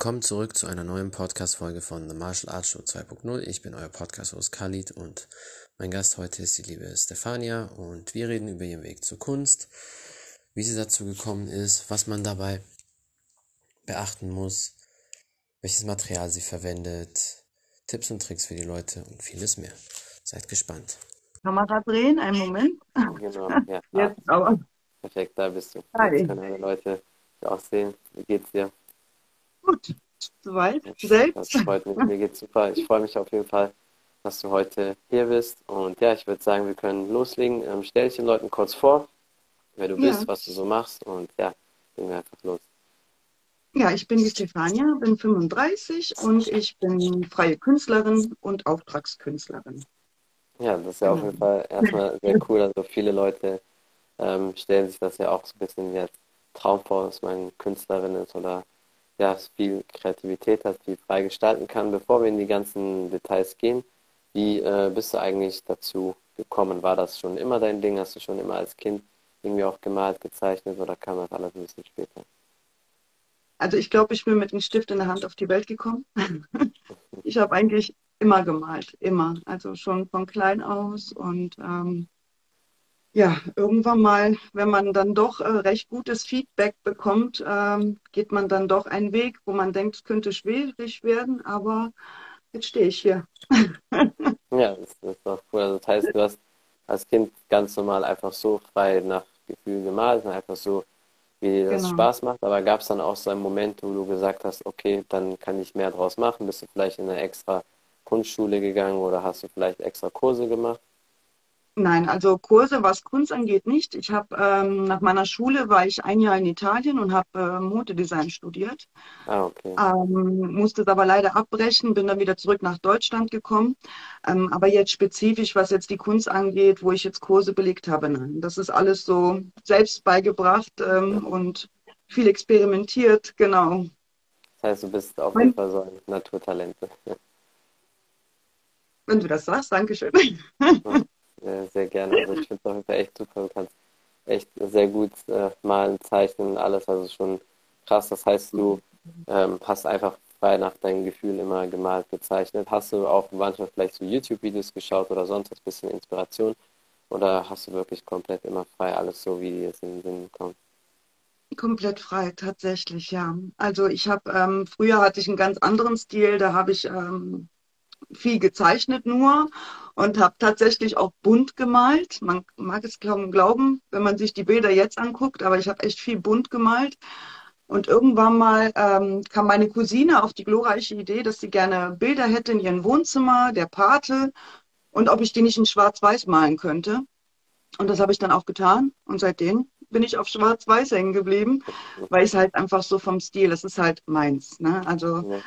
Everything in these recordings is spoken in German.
Willkommen zurück zu einer neuen Podcast-Folge von The Martial Arts Show 2.0. Ich bin euer Podcast-Host Khalid und mein Gast heute ist die liebe Stefania und wir reden über ihren Weg zur Kunst, wie sie dazu gekommen ist, was man dabei beachten muss, welches Material sie verwendet, Tipps und Tricks für die Leute und vieles mehr. Seid gespannt. Kamera drehen, einen Moment. Genau, ja. Jetzt aber. Perfekt, da bist du. Hi. Jetzt können alle Leute auch sehen. Wie geht's dir? Gut, soweit. Das Selbst. freut mich. Mir geht's super. Ich freue mich auf jeden Fall, dass du heute hier bist. Und ja, ich würde sagen, wir können loslegen. Ähm, stell dich den Leuten kurz vor, wer du Ja. bist, was du so machst. Und ja, legen wir einfach los. Ja, ich bin die Stefania, bin 35 und ich bin freie Künstlerin und Auftragskünstlerin. Ja, das ist ja auf jeden Fall erstmal sehr cool. Also viele Leute ähm, stellen sich das ja auch so ein bisschen wie als Traum vor, dass man Künstlerin ist oder ja, viel Kreativität hat, viel frei gestalten kann. Bevor wir in die ganzen Details gehen, wie äh, bist du eigentlich dazu gekommen? War das schon immer dein Ding? Hast du schon immer als Kind irgendwie auch gemalt, gezeichnet oder kam das alles ein bisschen später? Also ich glaube, ich bin mit einem Stift in der Hand auf die Welt gekommen. Ich habe eigentlich immer gemalt, immer. Also schon von klein aus und ähm, ja, irgendwann mal, wenn man dann doch äh, recht gutes Feedback bekommt, ähm, geht man dann doch einen Weg, wo man denkt, es könnte schwierig werden, aber jetzt stehe ich hier. Ja, das, das ist doch cool. Also das heißt, du hast als Kind ganz normal einfach so frei nach Gefühl gemalt, einfach so, wie dir das Genau. Spaß macht. Aber gab es dann auch so einen Moment, wo du gesagt hast, okay, dann kann ich mehr draus machen? Bist du vielleicht in eine extra Kunstschule gegangen oder hast du vielleicht extra Kurse gemacht? Nein, also Kurse, was Kunst angeht, nicht. Ich habe ähm, nach meiner Schule war ich ein Jahr in Italien und habe äh, Modedesign studiert. Ah, okay. Ähm, musste es aber leider abbrechen, bin dann wieder zurück nach Deutschland gekommen. Ähm, aber jetzt spezifisch, was jetzt die Kunst angeht, wo ich jetzt Kurse belegt habe, nein. Das ist alles so selbst beigebracht ähm, und viel experimentiert, genau. Das heißt, du bist auf jeden Fall so ein Naturtalent. Wenn du das sagst, Dankeschön. Sehr, sehr gerne. Also ich finde es auf jeden Fall echt super. Du kannst echt sehr gut äh, malen, zeichnen und alles. Also schon krass. Das heißt, du ähm, hast einfach frei nach deinem Gefühl immer gemalt, gezeichnet. Hast du auch manchmal vielleicht so YouTube-Videos geschaut oder sonst was, bisschen Inspiration? Oder hast du wirklich komplett immer frei alles so, wie es in den Sinn kommt? Komplett frei, tatsächlich, ja. Also ich habe, ähm, früher hatte ich einen ganz anderen Stil, da habe ich ähm, viel gezeichnet nur und habe tatsächlich auch bunt gemalt. Man mag es kaum glauben, wenn man sich die Bilder jetzt anguckt, aber ich habe echt viel bunt gemalt. Und irgendwann mal ähm, kam meine Cousine auf die glorreiche Idee, dass sie gerne Bilder hätte in ihrem Wohnzimmer, der Pate, und ob ich die nicht in Schwarz-Weiß malen könnte. Und das habe ich dann auch getan. Und seitdem bin ich auf Schwarz-Weiß hängen geblieben, weil ich halt einfach so vom Stil, das ist halt meins. Ne? Also Ja.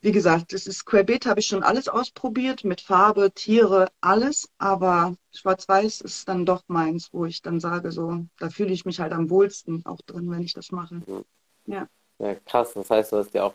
Wie gesagt, das ist Querbeet, habe ich schon alles ausprobiert, mit Farbe, Tiere, alles, aber Schwarz-Weiß ist dann doch meins, wo ich dann sage, so, da fühle ich mich halt am wohlsten auch drin, wenn ich das mache. Ja, Ja, krass. Das heißt, du hast dir auch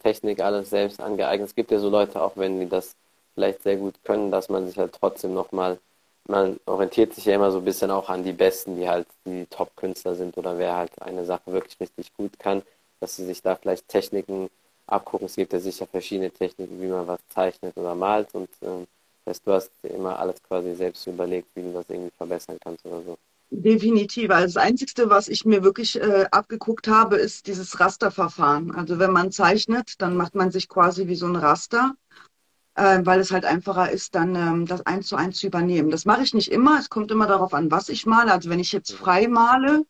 Technik alles selbst angeeignet. Es gibt ja so Leute, auch wenn die das vielleicht sehr gut können, dass man sich halt trotzdem nochmal, man orientiert sich ja immer so ein bisschen auch an die Besten, die halt die Top-Künstler sind oder wer halt eine Sache wirklich richtig gut kann, dass sie sich da vielleicht Techniken abgucken. Es gibt ja sicher verschiedene Techniken, wie man was zeichnet oder malt und ähm, das du hast dir immer alles quasi selbst überlegt, wie du das irgendwie verbessern kannst oder so. definitiv. Also das Einzige, was ich mir wirklich äh, abgeguckt habe, ist dieses Rasterverfahren. Also wenn man zeichnet, dann macht man sich quasi wie so ein Raster. äh, weil es halt einfacher ist, dann ähm, das eins zu eins zu übernehmen. Das mache ich nicht immer. Es kommt immer darauf an, was ich male. Also wenn ich jetzt frei male,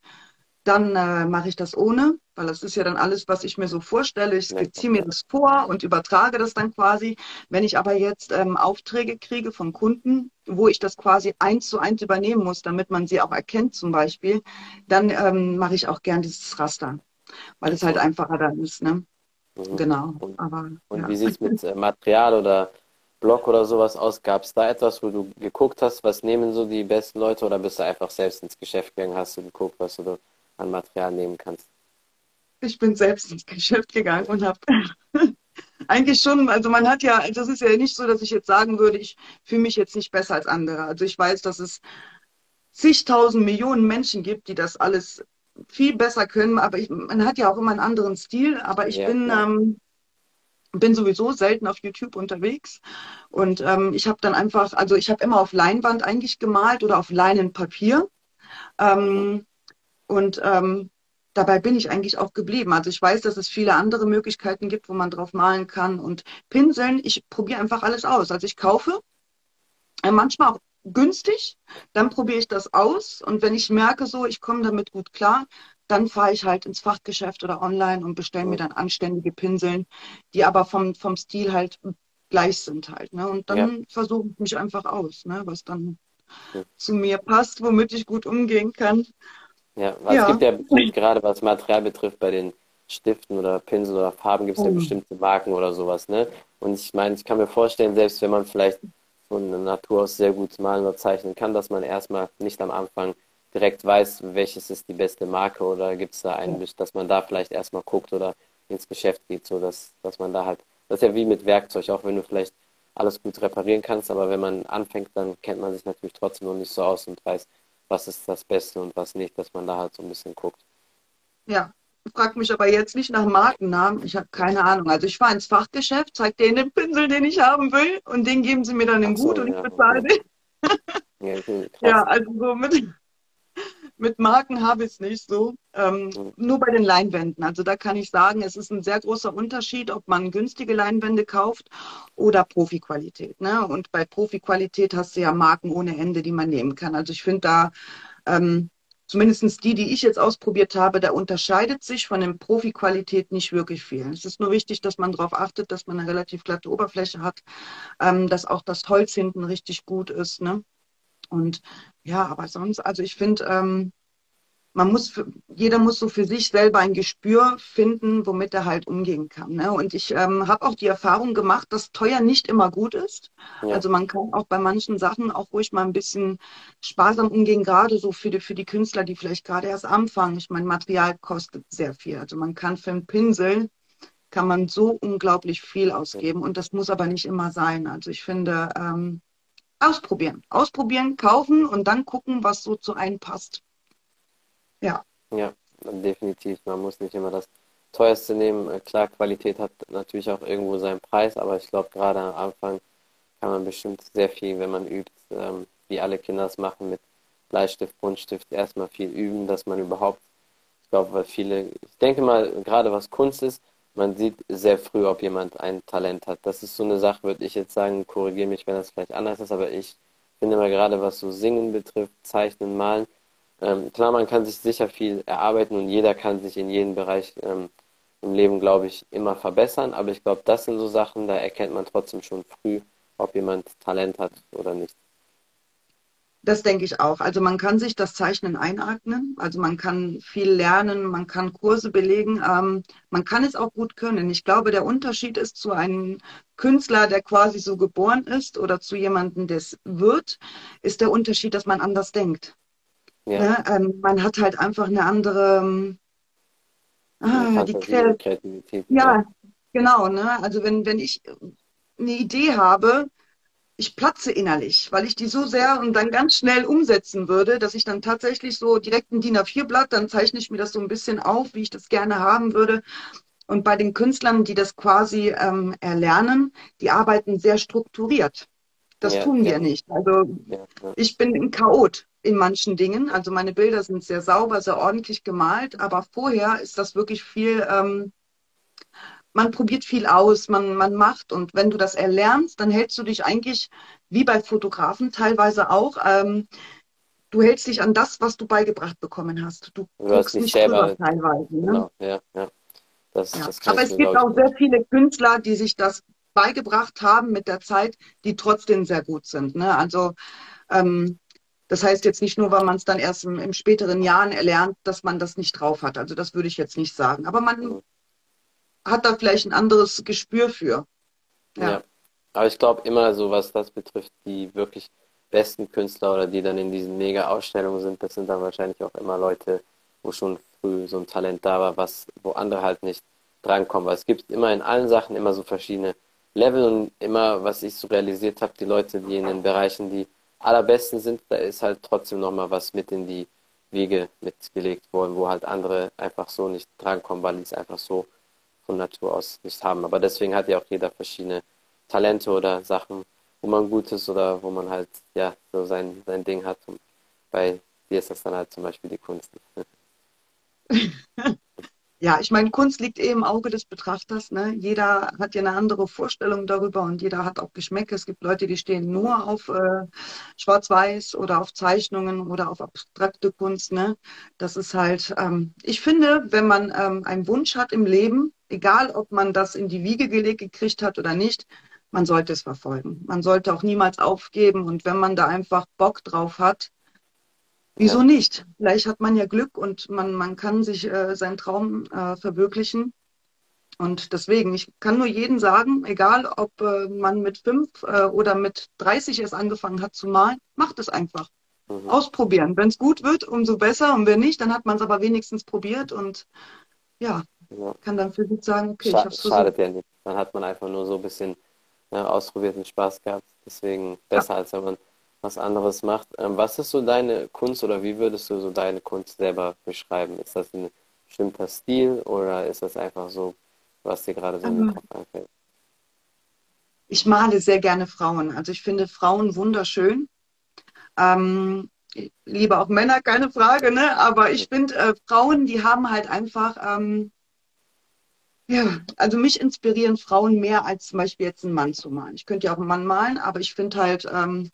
dann äh, mache ich das ohne, weil das ist ja dann alles, was ich mir so vorstelle. Ich skizziere mir das vor und übertrage das dann quasi. Wenn ich aber jetzt ähm, Aufträge kriege von Kunden, wo ich das quasi eins zu eins übernehmen muss, damit man sie auch erkennt zum Beispiel, dann ähm, mache ich auch gern dieses Raster, weil es halt einfacher dann ist. Ne? Mhm. Genau. Und, Aber und ja. wie sieht es mit äh, Material oder Blog oder sowas aus? Gab es da etwas, wo du geguckt hast, was nehmen so die besten Leute oder bist du einfach selbst ins Geschäft gegangen, hast du geguckt, was du da an Material nehmen kannst? Ich bin selbst ins Geschäft gegangen und habe eigentlich schon, also man hat ja, das ist ja nicht so, dass ich jetzt sagen würde, ich fühle mich jetzt nicht besser als andere. Also ich weiß, dass es zigtausend Millionen Menschen gibt, die das alles viel besser können, aber ich, man hat ja auch immer einen anderen Stil, aber ich Ja, bin, klar. ähm, bin sowieso selten auf YouTube unterwegs und ähm, ich habe dann einfach, also ich habe immer auf Leinwand eigentlich gemalt oder auf Leinenpapier ähm, und ähm, dabei bin ich eigentlich auch geblieben. Also ich weiß, dass es viele andere Möglichkeiten gibt, wo man drauf malen kann und Pinseln, ich probiere einfach alles aus. Also ich kaufe äh, manchmal auch günstig, dann probiere ich das aus und wenn ich merke, so, ich komme damit gut klar, dann fahre ich halt ins Fachgeschäft oder online und bestelle mir dann anständige Pinseln, die aber vom, vom Stil halt gleich sind halt, ne? Und Ja. dann versuche ich mich einfach aus, ne? Was dann Mhm. zu mir passt, womit ich gut umgehen kann. Ja, weil es Ja. gibt ja bestimmt gerade was Material betrifft bei den Stiften oder Pinseln oder Farben gibt es ja Mhm. bestimmte Marken oder sowas, ne? Und ich meine, ich kann mir vorstellen, selbst wenn man vielleicht von Natur aus sehr gut malen oder zeichnen kann, dass man erstmal nicht am Anfang direkt weiß, welches ist die beste Marke oder gibt es da einen, dass man da vielleicht erstmal guckt oder ins Geschäft geht, so dass, dass man da halt, das ist ja wie mit Werkzeug, auch wenn du vielleicht alles gut reparieren kannst, aber wenn man anfängt, dann kennt man sich natürlich trotzdem noch nicht so aus und weiß, was ist das Beste und was nicht, dass man da halt so ein bisschen guckt. Ja, frag mich aber jetzt nicht nach Markennamen. Ich habe keine Ahnung. Also ich fahre ins Fachgeschäft, zeige denen den Pinsel, den ich haben will, und den geben sie mir dann in so, gut und ich ja, bezahle okay. den. Ja, also so mit, mit Marken habe ich es nicht so. Ähm, nur bei den Leinwänden. Also da kann ich sagen, es ist ein sehr großer Unterschied, ob man günstige Leinwände kauft oder Profi-Qualität. Ne? Und bei Profi-Qualität hast du ja Marken ohne Ende, die man nehmen kann. Also ich finde da, ähm, zumindest die, die ich jetzt ausprobiert habe, da unterscheidet sich von dem Profi-Qualität nicht wirklich viel. Es ist nur wichtig, dass man darauf achtet, dass man eine relativ glatte Oberfläche hat, ähm, dass auch das Holz hinten richtig gut ist. Ne? Und ja, aber sonst, also ich finde, ähm, man muss, für, jeder muss so für sich selber ein Gespür finden, womit er halt umgehen kann. Ne? Und ich ähm, habe auch die Erfahrung gemacht, dass teuer nicht immer gut ist. Ja, Also man kann auch bei manchen Sachen auch ruhig mal ein bisschen sparsam umgehen, gerade so für die, für die Künstler, die vielleicht gerade erst anfangen. Ich meine, Material kostet sehr viel. Also man kann für einen Pinsel kann man so unglaublich viel ausgeben und das muss aber nicht immer sein. Also ich finde, ähm, ausprobieren, ausprobieren, kaufen und dann gucken, was so zu einem passt. Ja, ja, definitiv. Man muss nicht immer das teuerste nehmen. Äh, Klar, Qualität hat natürlich auch irgendwo seinen Preis, aber ich glaube, gerade am Anfang kann man bestimmt sehr viel, wenn man übt, ähm, wie alle Kinder es machen, mit Bleistift, Buntstift, erstmal viel üben, dass man überhaupt, ich glaube, weil viele, ich denke mal, gerade was Kunst ist, man sieht sehr früh, ob jemand ein Talent hat. Das ist so eine Sache, würde ich jetzt sagen, korrigiere mich, wenn das vielleicht anders ist, aber ich finde mal gerade, was so Singen betrifft, Zeichnen, Malen, ähm, klar, man kann sich sicher viel erarbeiten und jeder kann sich in jedem Bereich ähm, im Leben, glaube ich, immer verbessern, aber ich glaube, das sind so Sachen, da erkennt man trotzdem schon früh, ob jemand Talent hat oder nicht. Das denke ich auch. Also man kann sich das Zeichnen einatmen, also man kann viel lernen, man kann Kurse belegen, ähm, man kann es auch gut können. Ich glaube, der Unterschied ist zu einem Künstler, der quasi so geboren ist, oder zu jemandem, der es wird, ist der Unterschied, dass man anders denkt. Ja, Ne? Ähm, man hat halt einfach eine andere, ähm, ah, die Kreativität, ja. ja, genau, ne? Also wenn, wenn ich eine Idee habe, ich platze innerlich, weil ich die so sehr und dann ganz schnell umsetzen würde, dass ich dann tatsächlich so direkt ein DIN A4-Blatt, dann zeichne ich mir das so ein bisschen auf, wie ich das gerne haben würde. Und bei den Künstlern, die das quasi ähm, erlernen, die arbeiten sehr strukturiert. Das Ja, tun ja, wir nicht. Also ja, ja, ich bin ein Chaot in manchen Dingen. Also meine Bilder sind sehr sauber, sehr ordentlich gemalt, aber vorher ist das wirklich viel, ähm, man probiert viel aus, man, man macht und wenn du das erlernst, dann hältst du dich eigentlich, wie bei Fotografen teilweise auch, ähm, du hältst dich an das, was du beigebracht bekommen hast. Du Du guckst nicht selber, teilweise. Ne? genau, ja, ja, das, Ja. das Aber es gibt auch sehr viele Künstler, die sich das beigebracht haben mit der Zeit, die trotzdem sehr gut sind. Ne? Also ähm, das heißt jetzt nicht nur, weil man es dann erst im, im späteren Jahren erlernt, dass man das nicht drauf hat. Also das würde ich jetzt nicht sagen. Aber man Mhm. Hat da vielleicht ein anderes Gespür für. Ja. Ja, aber ich glaube immer so, was das betrifft, die wirklich besten Künstler oder die dann in diesen Mega-Ausstellungen sind, das sind dann wahrscheinlich auch immer Leute, wo schon früh so ein Talent da war, was, wo andere halt nicht drankommen. Weil es gibt immer in allen Sachen immer so verschiedene Level und immer, was ich so realisiert habe, die Leute, die in den Bereichen die allerbesten sind, da ist halt trotzdem nochmal was mit in die Wiege mitgelegt wurden, wo halt andere einfach so nicht drankommen, weil die es einfach so von Natur aus nicht haben. Aber deswegen hat ja auch jeder verschiedene Talente oder Sachen, wo man gut ist oder wo man halt ja so sein, sein Ding hat. Und bei dir ist das dann halt zum Beispiel die Kunst. Ja, ich meine, Kunst liegt eh im Auge des Betrachters. Ne? Jeder hat ja eine andere Vorstellung darüber und jeder hat auch Geschmäcke. Es gibt Leute, die stehen nur auf äh, Schwarz-Weiß oder auf Zeichnungen oder auf abstrakte Kunst. Ne? Das ist halt, ähm, ich finde, wenn man ähm, einen Wunsch hat im Leben, egal ob man das in die Wiege gelegt gekriegt hat oder nicht, man sollte es verfolgen. Man sollte auch niemals aufgeben und wenn man da einfach Bock drauf hat, Wieso ja. nicht? Vielleicht hat man ja Glück und man, man kann sich äh, seinen Traum äh, verwirklichen. Und deswegen, ich kann nur jedem sagen, egal ob äh, man mit fünf äh, oder mit 30 erst angefangen hat zu malen, macht es einfach. Mhm. Ausprobieren. Wenn es gut wird, umso besser. Und wenn nicht, dann hat man es aber wenigstens probiert und ja, ja, kann dann für sich sagen, okay, Scha ich habe es versucht. Schadet ja nicht. Dann hat man einfach nur so ein bisschen ja, ausprobiert und Spaß gehabt. Deswegen besser, ja. als wenn man was anderes macht. Ähm, was ist so deine Kunst oder wie würdest du so deine Kunst selber beschreiben? Ist das ein bestimmter Stil oder ist das einfach so, was dir gerade so in den ähm, Kopf einfällt? Ich male sehr gerne Frauen. Also ich finde Frauen wunderschön. Ähm, liebe auch Männer, keine Frage, ne? Aber ich finde äh, Frauen, die haben halt einfach, ähm, ja, also mich inspirieren Frauen mehr als zum Beispiel jetzt einen Mann zu malen. Ich könnte ja auch einen Mann malen, aber ich finde halt, ähm,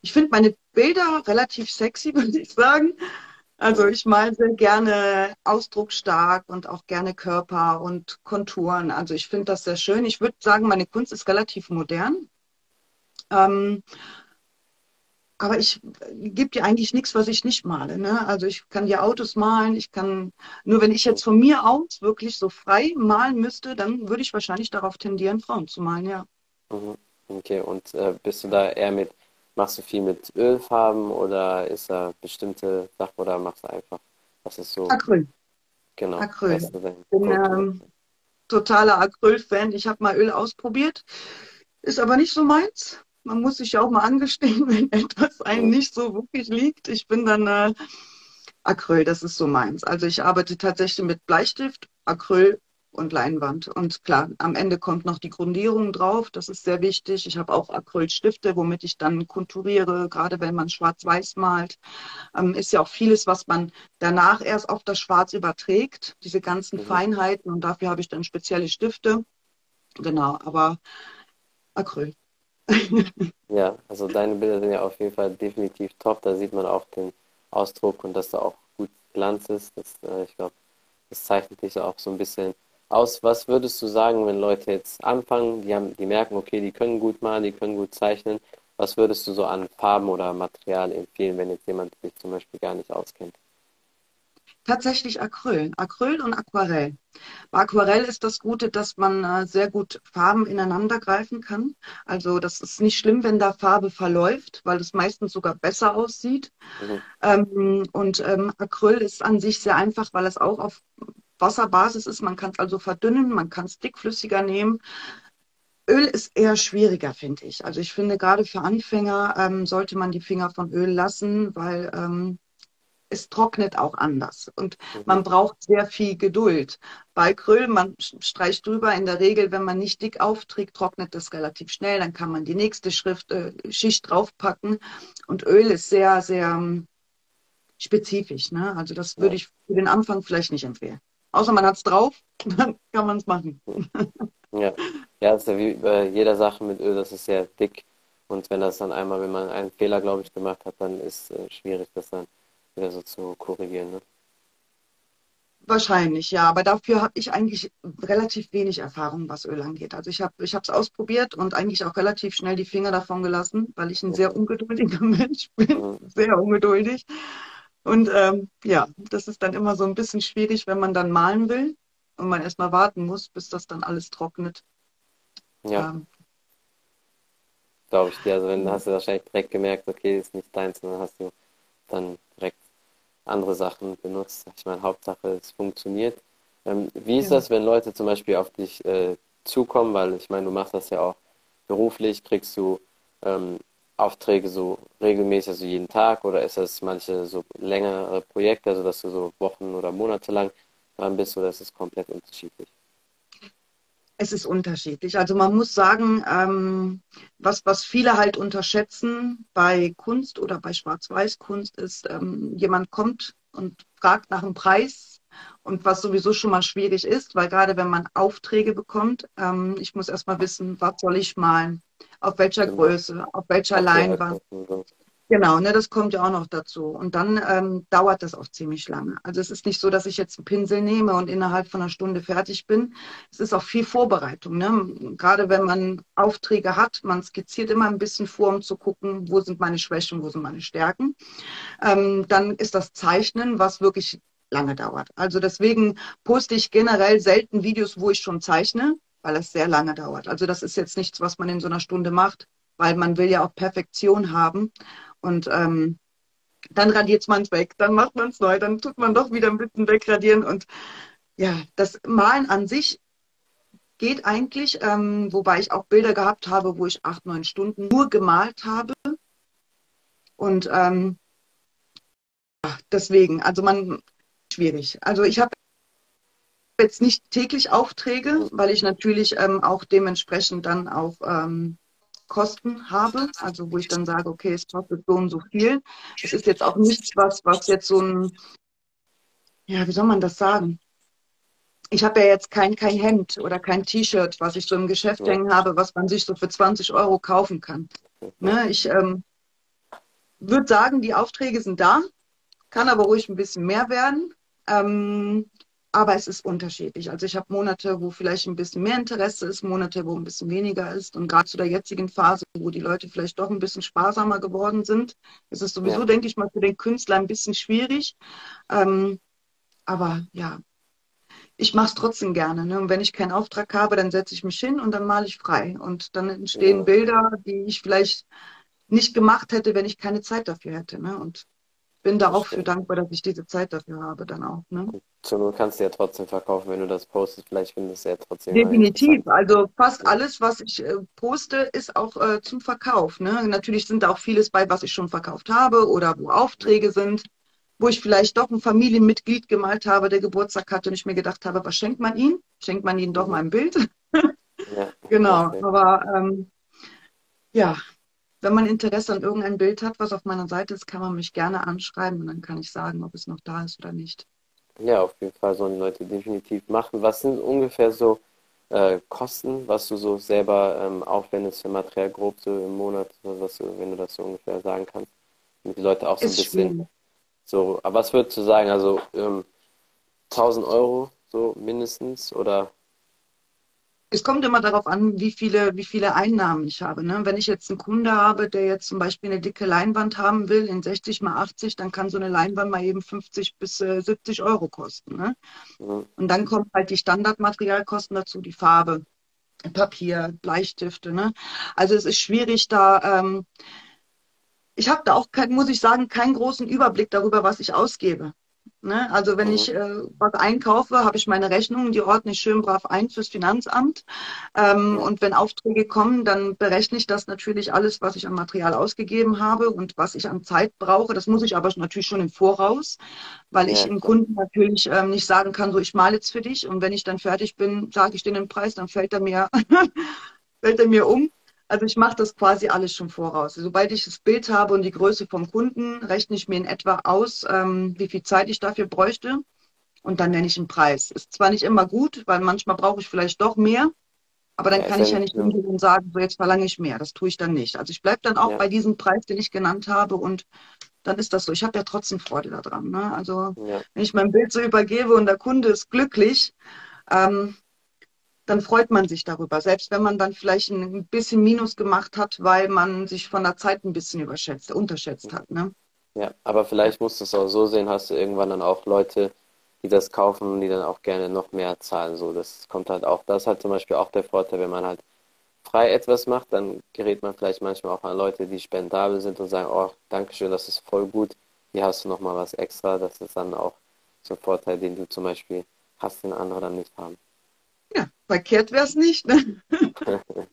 ich finde meine Bilder relativ sexy, würde ich sagen. Also ich male sehr gerne ausdrucksstark und auch gerne Körper und Konturen. Also ich finde das sehr schön. Ich würde sagen, meine Kunst ist relativ modern. Ähm, aber ich gebe dir eigentlich nichts, was ich nicht male. Ne? Also ich kann dir Autos malen, ich kann, nur wenn ich jetzt von mir aus wirklich so frei malen müsste, dann würde ich wahrscheinlich darauf tendieren, Frauen zu malen, ja. Mhm. Okay, und äh, bist du da eher mit Machst du viel mit Ölfarben oder ist da bestimmte Sachen oder machst du einfach, was ist so? Acryl. Genau. Acryl. Ich bin ähm, totaler Acryl-Fan. Ich habe mal Öl ausprobiert, ist aber nicht so meins. Man muss sich ja auch mal angestehen, wenn etwas einem nicht so wirklich liegt. Ich bin dann äh, Acryl, das ist so meins. Also ich arbeite tatsächlich mit Bleistift, Acryl und Leinwand. Und klar, am Ende kommt noch die Grundierung drauf. Das ist sehr wichtig. Ich habe auch Acrylstifte, womit ich dann konturiere, gerade wenn man schwarz-weiß malt. Ähm, ist ja auch vieles, was man danach erst auf das Schwarz überträgt, diese ganzen mhm. Feinheiten. Und dafür habe ich dann spezielle Stifte. Genau, aber Acryl. ja, also deine Bilder sind ja auf jeden Fall definitiv top. Da sieht man auch den Ausdruck und dass da auch gut Glanz ist. Das, äh, ich glaube, das zeichnet dich auch so ein bisschen aus. Was würdest du sagen, wenn Leute jetzt anfangen, die, haben, die merken, okay, die können gut malen, die können gut zeichnen. Was würdest du so an Farben oder Material empfehlen, wenn jetzt jemand sich zum Beispiel gar nicht auskennt? Tatsächlich Acryl. Acryl und Aquarell. Bei Aquarell ist das Gute, dass man äh, sehr gut Farben ineinander greifen kann. Also das ist nicht schlimm, wenn da Farbe verläuft, weil es meistens sogar besser aussieht. Mhm. Ähm, und ähm, Acryl ist an sich sehr einfach, weil es auch auf Wasserbasis ist. Man kann es also verdünnen, man kann es dickflüssiger nehmen. Öl ist eher schwieriger, finde ich. Also ich finde, gerade für Anfänger ähm, sollte man die Finger von Öl lassen, weil ähm, es trocknet auch anders und mhm. man braucht sehr viel Geduld. Bei Acryl, man streicht drüber, in der Regel, wenn man nicht dick aufträgt, trocknet das relativ schnell, dann kann man die nächste Schrift, äh, Schicht draufpacken und Öl ist sehr, sehr ähm, spezifisch. Ne? Also das würde ich für den Anfang vielleicht nicht empfehlen. Außer man hat es drauf, dann kann man es machen. Ja, ja, das ist ja wie bei jeder Sache mit Öl, das ist sehr dick. Und wenn das dann einmal, wenn man einen Fehler, glaube ich, gemacht hat, dann ist es äh, schwierig, das dann wieder so zu korrigieren. Ne? Wahrscheinlich, ja. Aber dafür habe ich eigentlich relativ wenig Erfahrung, was Öl angeht. Also ich habe ich es ausprobiert und eigentlich auch relativ schnell die Finger davon gelassen, weil ich ein sehr ungeduldiger Mensch bin. Sehr ungeduldig. Und ähm, ja, das ist dann immer so ein bisschen schwierig, wenn man dann malen will und man erstmal warten muss, bis das dann alles trocknet. Ja. Ähm, Glaube ich dir. Also wenn hast du wahrscheinlich direkt gemerkt, okay, ist nicht deins, dann hast du dann direkt andere Sachen benutzt. Ich meine, Hauptsache, es funktioniert. Ähm, wie ist ja. das, wenn Leute zum Beispiel auf dich äh, zukommen? Weil ich meine, du machst das ja auch beruflich, kriegst du ähm, Aufträge so regelmäßig, also jeden Tag, oder ist das manche so längere Projekte, also dass du so Wochen oder Monate lang dran bist, oder ist es komplett unterschiedlich? Es ist unterschiedlich. Also man muss sagen, ähm, was, was viele halt unterschätzen bei Kunst oder bei Schwarz-Weiß-Kunst ist, ähm, jemand kommt und fragt nach dem Preis und was sowieso schon mal schwierig ist, weil gerade wenn man Aufträge bekommt, ähm, ich muss erstmal wissen, was soll ich malen, auf welcher Größe, auf welcher Leinwand. Genau, ne, das kommt ja auch noch dazu. Und dann ähm, dauert das auch ziemlich lange. Also es ist nicht so, dass ich jetzt einen Pinsel nehme und innerhalb von einer Stunde fertig bin. Es ist auch viel Vorbereitung. Ne? Gerade wenn man Aufträge hat, man skizziert immer ein bisschen vor, um zu gucken, wo sind meine Schwächen, wo sind meine Stärken. Ähm, dann ist das Zeichnen, was wirklich lange dauert. Also deswegen poste ich generell selten Videos, wo ich schon zeichne, weil es sehr lange dauert. Also das ist jetzt nichts, was man in so einer Stunde macht, weil man will ja auch Perfektion haben. Und ähm, dann radiert man es weg, dann macht man es neu, dann tut man doch wieder ein bisschen wegradieren. Und ja, das Malen an sich geht eigentlich, ähm, wobei ich auch Bilder gehabt habe, wo ich acht, neun Stunden nur gemalt habe. Und ähm, deswegen, also man, schwierig. Also ich habe jetzt nicht täglich Aufträge, weil ich natürlich ähm, auch dementsprechend dann auch ähm, Kosten habe, also wo ich dann sage, okay, es kostet so und so viel. Es ist jetzt auch nichts, was, was jetzt so ein, ja, wie soll man das sagen? Ich habe ja jetzt kein, kein Hemd oder kein T-Shirt, was ich so im Geschäft ja. hängen habe, was man sich so für 20 Euro kaufen kann. Ne? Ich ähm, würde sagen, die Aufträge sind da, kann aber ruhig ein bisschen mehr werden. Ähm, aber es ist unterschiedlich. Also ich habe Monate, wo vielleicht ein bisschen mehr Interesse ist, Monate, wo ein bisschen weniger ist. Und gerade zu der jetzigen Phase, wo die Leute vielleicht doch ein bisschen sparsamer geworden sind, ist es sowieso, ja. denke ich mal, für den Künstler ein bisschen schwierig. Ähm, aber ja, ich mache es trotzdem gerne. Ne? Und wenn ich keinen Auftrag habe, dann setze ich mich hin und dann male ich frei. Und dann entstehen ja. Bilder, die ich vielleicht nicht gemacht hätte, wenn ich keine Zeit dafür hätte. Ne? Und bin da auch für dankbar, dass ich diese Zeit dafür habe dann auch. Ne? Zur Not kannst du ja trotzdem verkaufen, wenn du das postest. Vielleicht findest du ja trotzdem. Definitiv. Also fast alles, was ich äh, poste, ist auch äh, zum Verkauf. Ne? Natürlich sind da auch vieles bei, was ich schon verkauft habe oder wo Aufträge sind, wo ich vielleicht doch ein Familienmitglied gemalt habe, der Geburtstag hatte und ich mir gedacht habe, was schenkt man ihm? Schenkt man ihm doch mal ein Bild? ja, genau. Aber ähm, ja, wenn man Interesse an irgendein Bild hat, was auf meiner Seite ist, kann man mich gerne anschreiben und dann kann ich sagen, ob es noch da ist oder nicht. Ja, auf jeden Fall sollen die Leute definitiv machen. Was sind ungefähr so äh, Kosten, was du so selber ähm, aufwendest für Material grob so im Monat, was du, wenn du das so ungefähr sagen kannst, damit die Leute auch so ist ein bisschen schwierig. so, aber was würdest du sagen, also ähm, 1000 Euro so mindestens oder es kommt immer darauf an, wie viele, wie viele Einnahmen ich habe. Ne? Wenn ich jetzt einen Kunde habe, der jetzt zum Beispiel eine dicke Leinwand haben will, in 60 mal 80, dann kann so eine Leinwand mal eben 50 bis äh, 70 Euro kosten. Ne? Mhm. Und dann kommen halt die Standardmaterialkosten dazu, die Farbe, Papier, Bleistifte. Ne? Also es ist schwierig da. Ähm, ich habe da auch, kein, muss ich sagen, keinen großen Überblick darüber, was ich ausgebe. Ne? Also wenn ich äh, was einkaufe, habe ich meine Rechnungen, die ordne ich schön brav ein fürs Finanzamt. Ähm, und wenn Aufträge kommen, dann berechne ich das natürlich alles, was ich an Material ausgegeben habe und was ich an Zeit brauche. Das muss ich aber natürlich schon im Voraus, weil ich dem Kunden natürlich ähm, nicht sagen kann, so ich male jetzt für dich und wenn ich dann fertig bin, sage ich dir den Preis, dann fällt er mir, fällt er mir um. Also ich mache das quasi alles schon voraus. Sobald ich das Bild habe und die Größe vom Kunden, rechne ich mir in etwa aus, ähm, wie viel Zeit ich dafür bräuchte. Und dann nenne ich einen Preis. Ist zwar nicht immer gut, weil manchmal brauche ich vielleicht doch mehr, aber dann ja, kann ich ja nicht hingehen und sagen, so jetzt verlange ich mehr. Das tue ich dann nicht. Also ich bleibe dann auch ja. bei diesem Preis, den ich genannt habe und dann ist das so. Ich habe ja trotzdem Freude daran. Ne? Also ja. wenn ich mein Bild so übergebe und der Kunde ist glücklich, ähm, dann freut man sich darüber. Selbst wenn man dann vielleicht ein bisschen Minus gemacht hat, weil man sich von der Zeit ein bisschen überschätzt, unterschätzt hat. Ne? Ja, aber vielleicht musst du es auch so sehen, hast du irgendwann dann auch Leute, die das kaufen die dann auch gerne noch mehr zahlen. So, das kommt halt auch, das halt zum Beispiel auch der Vorteil, wenn man halt frei etwas macht, dann gerät man vielleicht manchmal auch an Leute, die spendabel sind und sagen, oh, danke schön, das ist voll gut, hier hast du nochmal was extra. Das ist dann auch so ein Vorteil, den du zum Beispiel hast, den andere dann nicht haben. Ja, verkehrt wäre es nicht. Ne?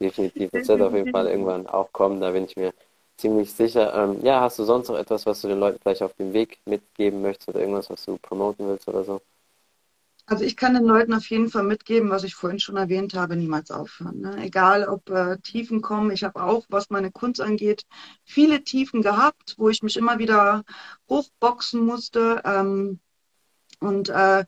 definitiv. Das wird auf jeden Fall irgendwann auch kommen, da bin ich mir ziemlich sicher. Ähm, ja, hast du sonst noch etwas, was du den Leuten vielleicht auf dem Weg mitgeben möchtest oder irgendwas, was du promoten willst oder so? Also ich kann den Leuten auf jeden Fall mitgeben, was ich vorhin schon erwähnt habe, niemals aufhören. Ne? Egal, ob äh, Tiefen kommen. Ich habe auch, was meine Kunst angeht, viele Tiefen gehabt, wo ich mich immer wieder hochboxen musste. Ähm, und äh,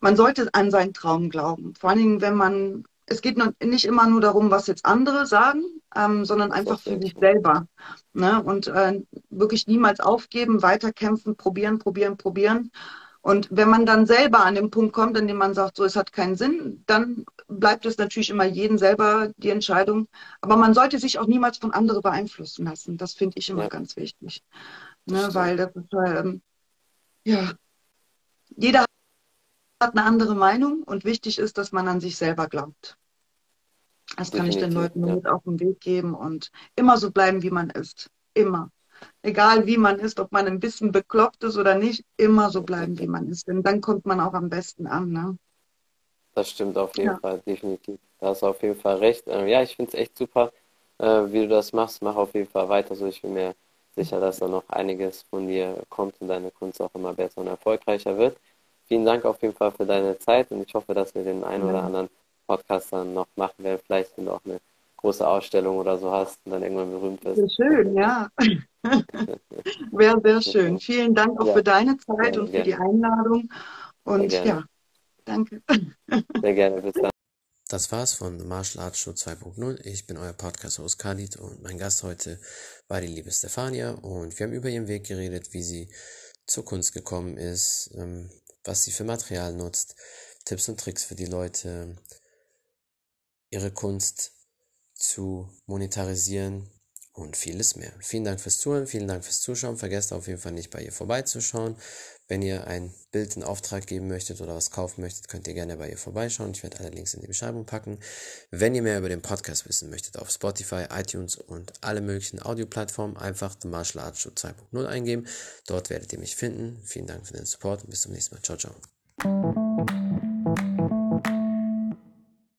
man sollte an seinen Traum glauben. Vor allen Dingen, wenn man, es geht nicht immer nur darum, was jetzt andere sagen, ähm, sondern einfach für sich selber. Ne? Und äh, wirklich niemals aufgeben, weiterkämpfen, probieren, probieren, probieren. Und wenn man dann selber an den Punkt kommt, an dem man sagt, so, es hat keinen Sinn, dann bleibt es natürlich immer jeden selber die Entscheidung. Aber man sollte sich auch niemals von anderen beeinflussen lassen. Das finde ich immer ja. ganz wichtig. Ne, weil das ist, ähm, ja, jeder hat eine andere Meinung und wichtig ist, dass man an sich selber glaubt. Das kann Definitiv, ich den Leuten ja. mit auf den Weg geben und immer so bleiben, wie man ist. Immer. Egal wie man ist, ob man ein bisschen bekloppt ist oder nicht, immer so bleiben, wie man ist. Denn dann kommt man auch am besten an. Ne? Das stimmt auf jeden ja. Fall, definitiv. Da hast du auf jeden Fall recht. Ähm, ja, ich finde es echt super, äh, wie du das machst. Mach auf jeden Fall weiter so. Ich bin mir sicher, dass da noch einiges von dir kommt und deine Kunst auch immer besser und erfolgreicher wird. Vielen Dank auf jeden Fall für deine Zeit und ich hoffe, dass wir den einen oder anderen Podcast dann noch machen werden. Vielleicht, wenn du auch eine große Ausstellung oder so hast und dann irgendwann berühmt wirst. Sehr schön, ja. Wäre sehr schön. Vielen Dank auch ja. für deine Zeit ja, und für die Einladung. Und ja, danke. Sehr gerne, bis dann. Das war's von Martial Arts Show 2.0. Ich bin euer Podcast-Host Khalid und mein Gast heute war die liebe Stefania und wir haben über ihren Weg geredet, wie sie zur Kunst gekommen ist, ähm, was sie für Material nutzt, Tipps und Tricks für die Leute, ihre Kunst zu monetarisieren und vieles mehr. Vielen Dank fürs Zuhören, vielen Dank fürs Zuschauen. Vergesst auf jeden Fall nicht bei ihr vorbeizuschauen. Wenn ihr ein Bild in Auftrag geben möchtet oder was kaufen möchtet, könnt ihr gerne bei ihr vorbeischauen. Ich werde alle Links in die Beschreibung packen. Wenn ihr mehr über den Podcast wissen möchtet, auf Spotify, iTunes und alle möglichen Audioplattformen einfach The Martial Arts Show 2.0 eingeben. Dort werdet ihr mich finden. Vielen Dank für den Support und bis zum nächsten Mal. Ciao, ciao.